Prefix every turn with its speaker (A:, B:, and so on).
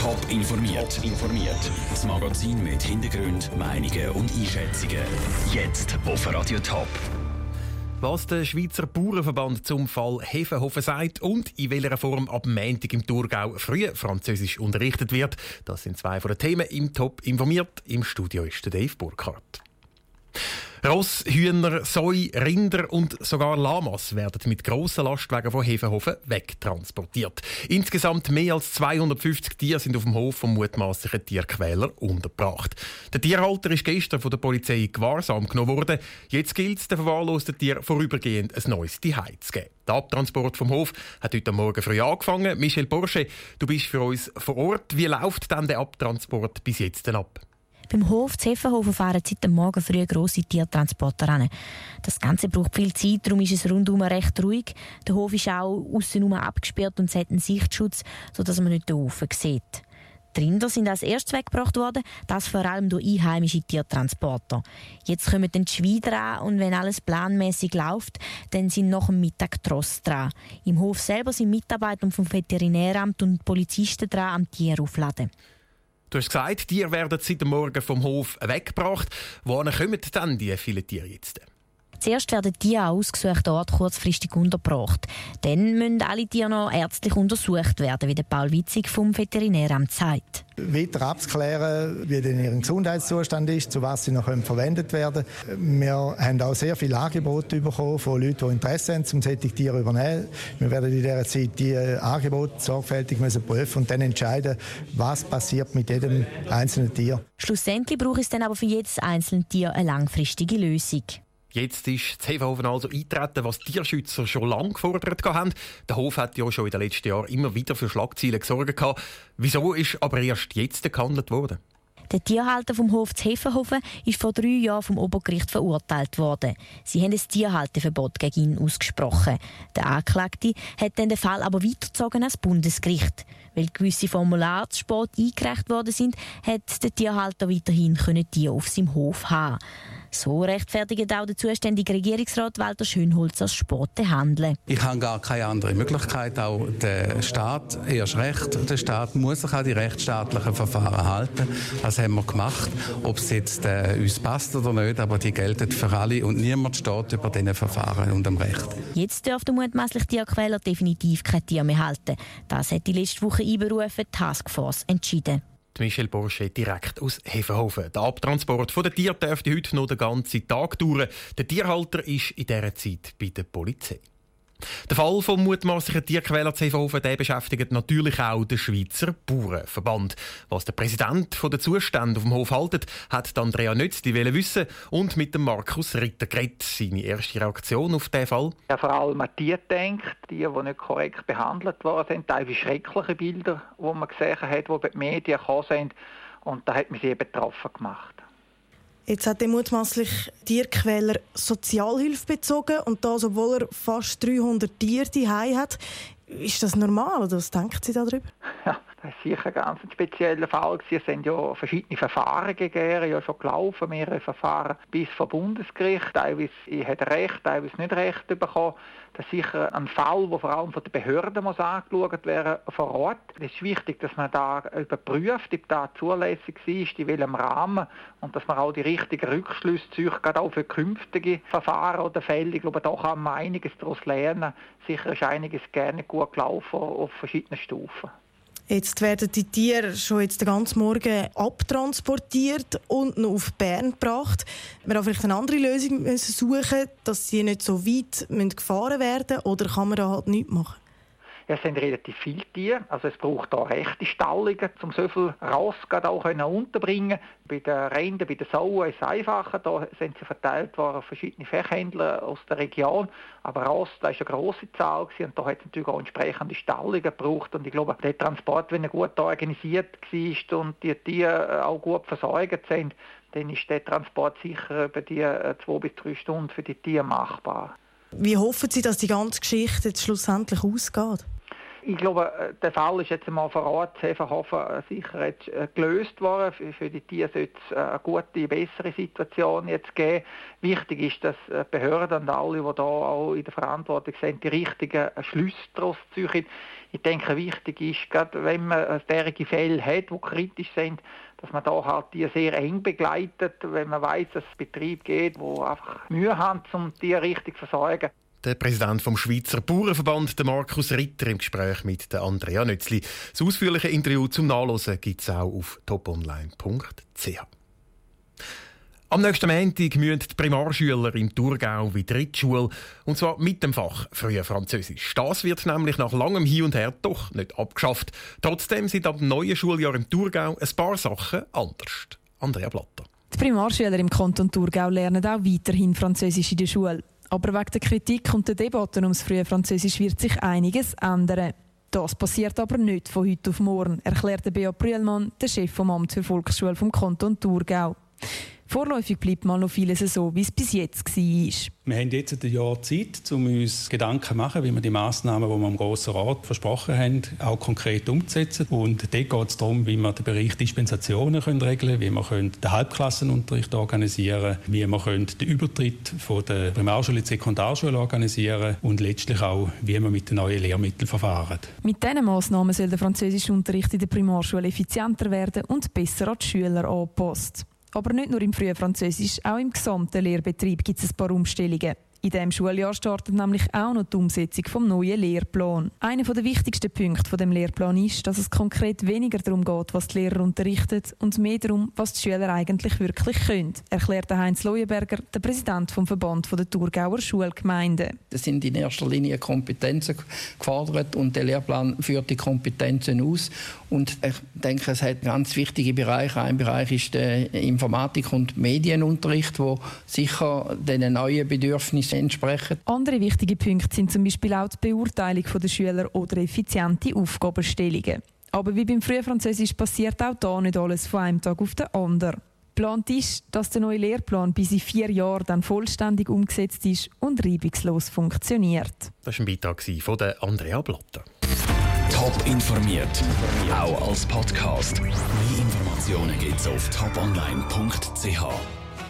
A: Top informiert. informiert. Das Magazin mit Hintergrund, Meinungen und Einschätzungen. Jetzt auf Radio Top.
B: Was der Schweizer Bauernverband zum Fall Hefenhofen sagt und in welcher Form ab Montag im Thurgau früh Französisch unterrichtet wird, das sind zwei von den Themen im Top informiert. Im Studio ist der Dave Burkhardt. Ross, Hühner, Soi, Rinder und sogar Lamas werden mit grossen Lastwagen von Hefenhofen wegtransportiert. Insgesamt mehr als 250 Tiere sind auf dem Hof vom mutmaßlichen Tierquäler untergebracht. Der Tierhalter ist gestern von der Polizei Gewahrsam genommen worden. Jetzt gilt es, den verwahrlosten Tier vorübergehend ein neues Zuhause zu geben. Der Abtransport vom Hof hat heute Morgen früh angefangen. Michel Porsche, du bist für uns vor Ort. Wie läuft denn der Abtransport bis jetzt ab?
C: Beim Hof Zeffenhofen fahren seit dem Morgen früh grosse Tiertransporter an. Das Ganze braucht viel Zeit, darum ist es rundum recht ruhig. Der Hof ist auch aussen abgesperrt und hat einen Sichtschutz, sodass man nicht den Ofen sieht. Die Rinder sind als erstes weggebracht worden, das vor allem durch einheimische Tiertransporter. Jetzt kommen dann die Schweine dran und wenn alles planmäßig läuft, dann sind nach dem Mittag Tross dran. Im Hof selber sind Mitarbeiter vom Veterinäramt und Polizisten dran am Tier aufladen.
B: Du hast gesagt, Tiere werden seit dem Morgen vom Hof weggebracht. Wohin kommen denn die vielen Tiere jetzt?
C: Zuerst werden die an ausgesuchten kurzfristig untergebracht. Dann müssen alle Tiere noch ärztlich untersucht werden, wie der Paul Witzig vom Veterinäramt sagt.
D: Weiter abzuklären, wie denn ihr Gesundheitszustand ist, zu was sie noch verwendet werden Wir haben auch sehr viele Angebote bekommen von Leuten, die Interesse haben, um solche Tiere zu übernehmen. Wir werden in dieser Zeit die Angebote sorgfältig müssen prüfen und dann entscheiden, was passiert mit jedem einzelnen Tier.
C: Schlussendlich braucht es dann aber für jedes einzelne Tier eine langfristige Lösung.
B: Jetzt ist das Hefenhofen also eintreten, was Tierschützer schon lange gefordert haben. Der Hof hat ja schon in den letzten Jahren immer wieder für Schlagzeilen gesorgt. Wieso ist aber erst jetzt gehandelt worden?
C: Der Tierhalter vom Hof zu Hefenhofen ist vor drei Jahren vom Obergericht verurteilt worden. Sie haben ein Tierhalteverbot gegen ihn ausgesprochen. Der Anklagte hat dann den Fall aber weitergezogen als Bundesgericht. Weil gewisse Formulare zu spät eingereicht worden sind, hat der Tierhalter weiterhin Tiere auf seinem Hof haben. So rechtfertigt auch der zuständige Regierungsrat Walter Schönholz als Sporte handeln.
E: Ich habe gar keine andere Möglichkeit. Auch der Staat, erst recht, der Staat muss sich an die rechtsstaatlichen Verfahren halten. Das haben wir gemacht. Ob es jetzt äh, uns passt oder nicht, aber die gelten für alle und niemand steht über diese Verfahren und dem Recht.
C: Jetzt dürfte mutmaßlich Tierquäler definitiv kein Tier mehr halten. Das hat die letzte Woche einberufen Taskforce entschieden.
B: Michel Borsche direkt aus Hefenhofen. Der Abtransport der Tiere dürfte heute noch den ganzen Tag dauern. Der Tierhalter ist in dieser Zeit bei der Polizei. Der Fall vom mutmaßlichen Tierquäler Zevenhofen beschäftigt natürlich auch den Schweizer Bauernverband. Was der Präsident von der Zustände auf dem Hof haltet, hat Andrea Nötz die wissen und mit dem Markus Ritter geredet. Seine erste Reaktion auf diesen Fall?
F: Ja, vor allem an die denkt, die, die nicht korrekt behandelt worden teilweise schreckliche Bilder, die man gesehen hat, die bei den Medien gekommen sind. Und da hat mich sehr betroffen gemacht.
G: Jetzt hat der mutmaßlich Tierquäler Sozialhilfe bezogen und das, obwohl er fast 300 Tiere daheim hat. Ist das normal oder was denkt Sie darüber?
F: Ja, das ist sicher ein ganz spezieller Fall. Es sind ja verschiedene Verfahren gegeben, ja schon gelaufen, mehrere Verfahren bis vor Bundesgericht. Teilweise hat Recht, teilweise nicht Recht bekommen. Das ist sicher ein Fall, der vor allem von den Behörden muss angeschaut werden vor Ort. Es ist wichtig, dass man da überprüft, ob das zulässig ist, in welchem Rahmen und dass man auch die richtigen Rückschlüsse zieht, gerade auch für künftige Verfahren oder Fälle. Ich glaube, da kann man einiges daraus lernen. Sicher ist einiges gerne gut gelaufen auf verschiedenen Stufen.
G: Jetzt werden die Tiere schon jetzt den ganzen Morgen abtransportiert und noch auf Bern gebracht. Wir haben vielleicht eine andere Lösung suchen, dass sie nicht so weit gefahren werden müssen, oder kann man da halt nichts machen?
F: Es sind relativ viele Tiere, also es braucht da rechte Stallungen, um so viel Ross auch unterbringen. Bei den Rinden, bei den Sauen ist es einfacher, da sind sie verteilt worden verschiedene Fachhändler aus der Region, aber Ross, da ist eine grosse Zahl und da hat es natürlich auch entsprechende Stallungen gebraucht. Und ich glaube, der Transport, wenn er gut organisiert war und die Tiere auch gut versorgt sind, dann ist der Transport sicher über die äh, zwei bis drei Stunden für die Tiere machbar.
G: Wie hoffen Sie, dass die ganze Geschichte jetzt schlussendlich ausgeht?
F: Ich glaube, äh, der Fall ist jetzt einmal vor Ort Hefenhofen äh, sicher jetzt äh, gelöst worden. Für die Tiere sollte es eine gute, bessere Situation jetzt geben. Wichtig ist, dass Behörden und alle, die da auch in der Verantwortung sind, die richtigen Schlüsse daraus ziehen. Ich denke, wichtig ist, gerade wenn man derige Fälle hat, die kritisch sind, dass man da halt die sehr eng begleitet, wenn man weiß, dass es Betrieb geht, wo einfach Mühe haben, um die richtig zu versorgen.
B: Der Präsident vom Schweizer Bauernverband, der Markus Ritter, im Gespräch mit der Andrea Nützli. Das ausführliche Interview zum Nachlesen gibt es auch auf toponline.ch. Am nächsten Montag müssen die Primarschüler im Thurgau wieder in die Schule. Und zwar mit dem Fach Früher Französisch. Das wird nämlich nach langem Hin und Her doch nicht abgeschafft. Trotzdem sind ab dem neuen Schuljahr im Thurgau ein paar Sachen anders. Andrea Blatter.
H: Die Primarschüler im Kanton Thurgau lernen auch weiterhin Französisch in der Schule. Aber wegen der Kritik und der Debatten ums frühe Französisch wird sich einiges ändern. Das passiert aber nicht von heute auf morgen, erklärte Bea Brühlmann, der Chef vom Amt für Volksschule vom Kanton Thurgau. Vorläufig bleibt mal noch vieles so, wie es bis jetzt war.
I: Wir haben jetzt ein Jahr Zeit, um uns Gedanken zu machen, wie wir die Massnahmen, die wir am Grossen Rat versprochen haben, auch konkret umzusetzen. Und dort geht es darum, wie wir den Bereich Dispensationen können regeln können, wie wir können den Halbklassenunterricht organisieren können, wie wir können den Übertritt von der Primarschule in die Sekundarschule organisieren und letztlich auch, wie wir mit den neuen Lehrmitteln verfahren.
H: Mit diesen Massnahmen soll der französische Unterricht in der Primarschule effizienter werden und besser an die Schüler angepasst. Aber nicht nur im frühen Französisch, auch im gesamten Lehrbetrieb gibt es ein paar Umstellungen. In diesem Schuljahr startet nämlich auch noch die Umsetzung des neuen Lehrplans. Einer der wichtigsten Punkte des Lehrplans ist, dass es konkret weniger darum geht, was die Lehrer unterrichten und mehr darum, was die Schüler eigentlich wirklich können, erklärte Heinz Leuenberger, der Präsident vom Verband der Thurgauer Schulgemeinden.
J: Es sind in erster Linie Kompetenzen gefordert und der Lehrplan führt die Kompetenzen aus. Und ich denke, es hat ganz wichtige Bereiche. Ein Bereich ist der Informatik- und Medienunterricht, wo sicher den neuen Bedürfnissen entsprechen.
H: Andere wichtige Punkte sind zum Beispiel auch die Beurteilung der Schüler oder effiziente Aufgabenstellungen. Aber wie beim Frühfranzösisch passiert auch da nicht alles von einem Tag auf den anderen. Geplant ist, dass der neue Lehrplan bis in vier Jahren dann vollständig umgesetzt ist und reibungslos funktioniert.
B: Das war ein Beitrag von Andrea Blatter.
A: Top informiert, auch als Podcast. Mehr Informationen gibt es auf toponline.ch.